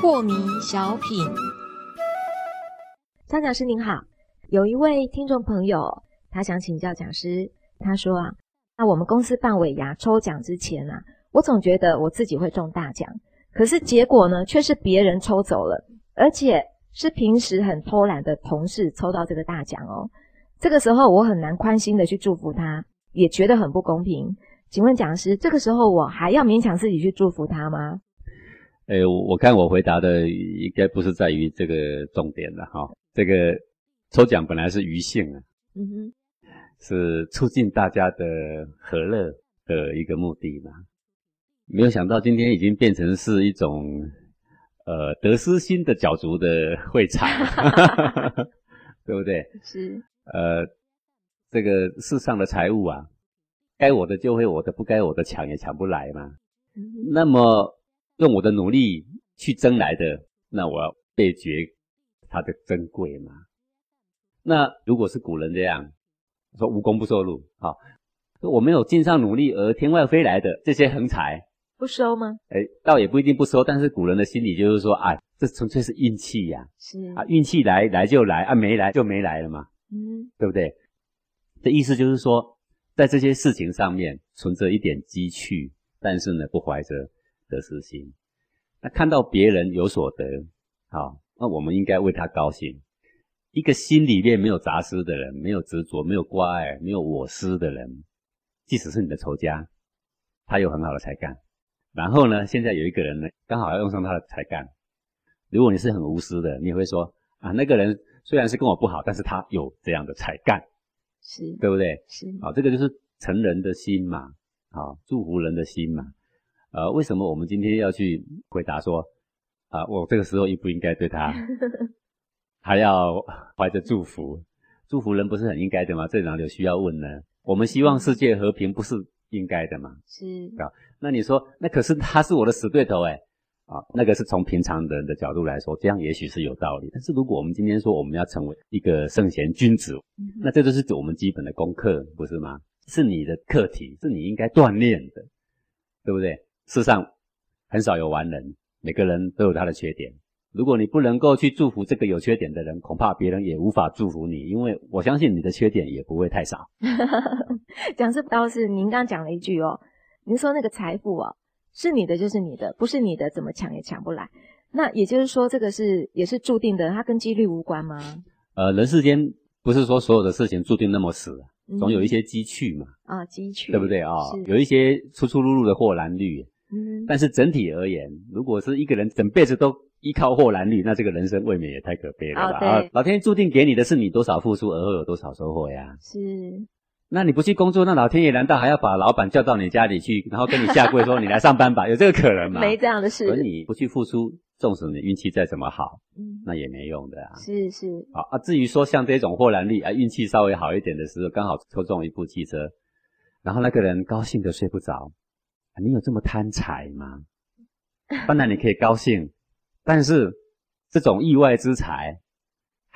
破迷小品，张讲师您好，有一位听众朋友，他想请教讲师，他说啊，那我们公司办尾牙抽奖之前啊，我总觉得我自己会中大奖，可是结果呢，却是别人抽走了，而且是平时很偷懒的同事抽到这个大奖哦。这个时候我很难宽心的去祝福他，也觉得很不公平。请问讲师，这个时候我还要勉强自己去祝福他吗？诶，我看我回答的应该不是在于这个重点了哈。这个抽奖本来是余兴啊，嗯哼，是促进大家的和乐的一个目的嘛。没有想到今天已经变成是一种呃得失心的角逐的会场，对不对？是。呃，这个世上的财物啊，该我的就会我的，不该我的抢也抢不来嘛。那么用我的努力去争来的，那我要倍觉它的珍贵嘛。那如果是古人这样说，无功不受禄，好，我没有尽上努力而天外飞来的这些横财，不收吗？哎，倒也不一定不收，但是古人的心理就是说，哎，这纯粹是运气呀，是啊，运气来来就来，啊，没来就没来了嘛。嗯，对不对？这意思就是说，在这些事情上面存着一点积蓄，但是呢，不怀着得失心。那看到别人有所得，好，那我们应该为他高兴。一个心里面没有杂思的人，没有执着，没有挂碍，没有我思的人，即使是你的仇家，他有很好的才干。然后呢，现在有一个人呢，刚好要用上他的才干。如果你是很无私的，你会说啊，那个人。虽然是跟我不好，但是他有这样的才干，是对不对？是啊，这个就是成人的心嘛，啊，祝福人的心嘛。呃，为什么我们今天要去回答说，啊，我这个时候应不应该对他 还要怀着祝福？祝福人不是很应该的吗？这哪里有需要问呢？我们希望世界和平，不是应该的吗？是啊，那你说，那可是他是我的死对头哎。啊，那个是从平常人的角度来说，这样也许是有道理。但是如果我们今天说我们要成为一个圣贤君子，那这就是我们基本的功课，不是吗？是你的课题，是你应该锻炼的，对不对？世上很少有完人，每个人都有他的缺点。如果你不能够去祝福这个有缺点的人，恐怕别人也无法祝福你，因为我相信你的缺点也不会太少。讲这倒是您刚讲了一句哦，您说那个财富哦。是你的就是你的，不是你的怎么抢也抢不来。那也就是说，这个是也是注定的，它跟几率无关吗？呃，人世间不是说所有的事情注定那么死，总有一些机趣嘛。啊，机趣，对不对啊？有一些出出入入的或然率。嗯。但是整体而言，如果是一个人整辈子都依靠或然率，那这个人生未免也太可悲了吧？啊，老天注定给你的是你多少付出，而后有多少收获呀？是。那你不去工作，那老天爷难道还要把老板叫到你家里去，然后跟你下跪说你来上班吧？有这个可能吗？没这样的事。而你不去付出，纵使你运气再怎么好，嗯，那也没用的啊。是是。好啊，至于说像这种豁然力啊，运气稍微好一点的时候，刚好抽中一部汽车，然后那个人高兴的睡不着，你有这么贪财吗？当然你可以高兴，但是这种意外之财。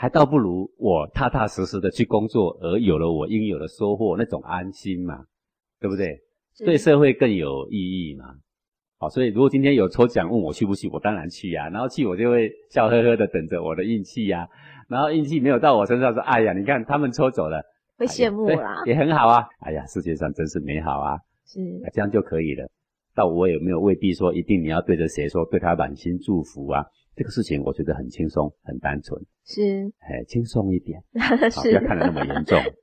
还倒不如我踏踏实实的去工作，而有了我应有的收获，那种安心嘛，对不对？对社会更有意义嘛。好，所以如果今天有抽奖问我去不去，我当然去呀。然后去我就会笑呵呵的等着我的运气呀。然后运气没有到我身上，说哎呀，你看他们抽走了，会羡慕啦，也很好啊。哎呀，世界上真是美好啊。是，这样就可以了。但我也没有未必说一定你要对着谁说，对他满心祝福啊。这个事情我觉得很轻松，很单纯，是，哎，轻松一点，是，不要看得那么严重。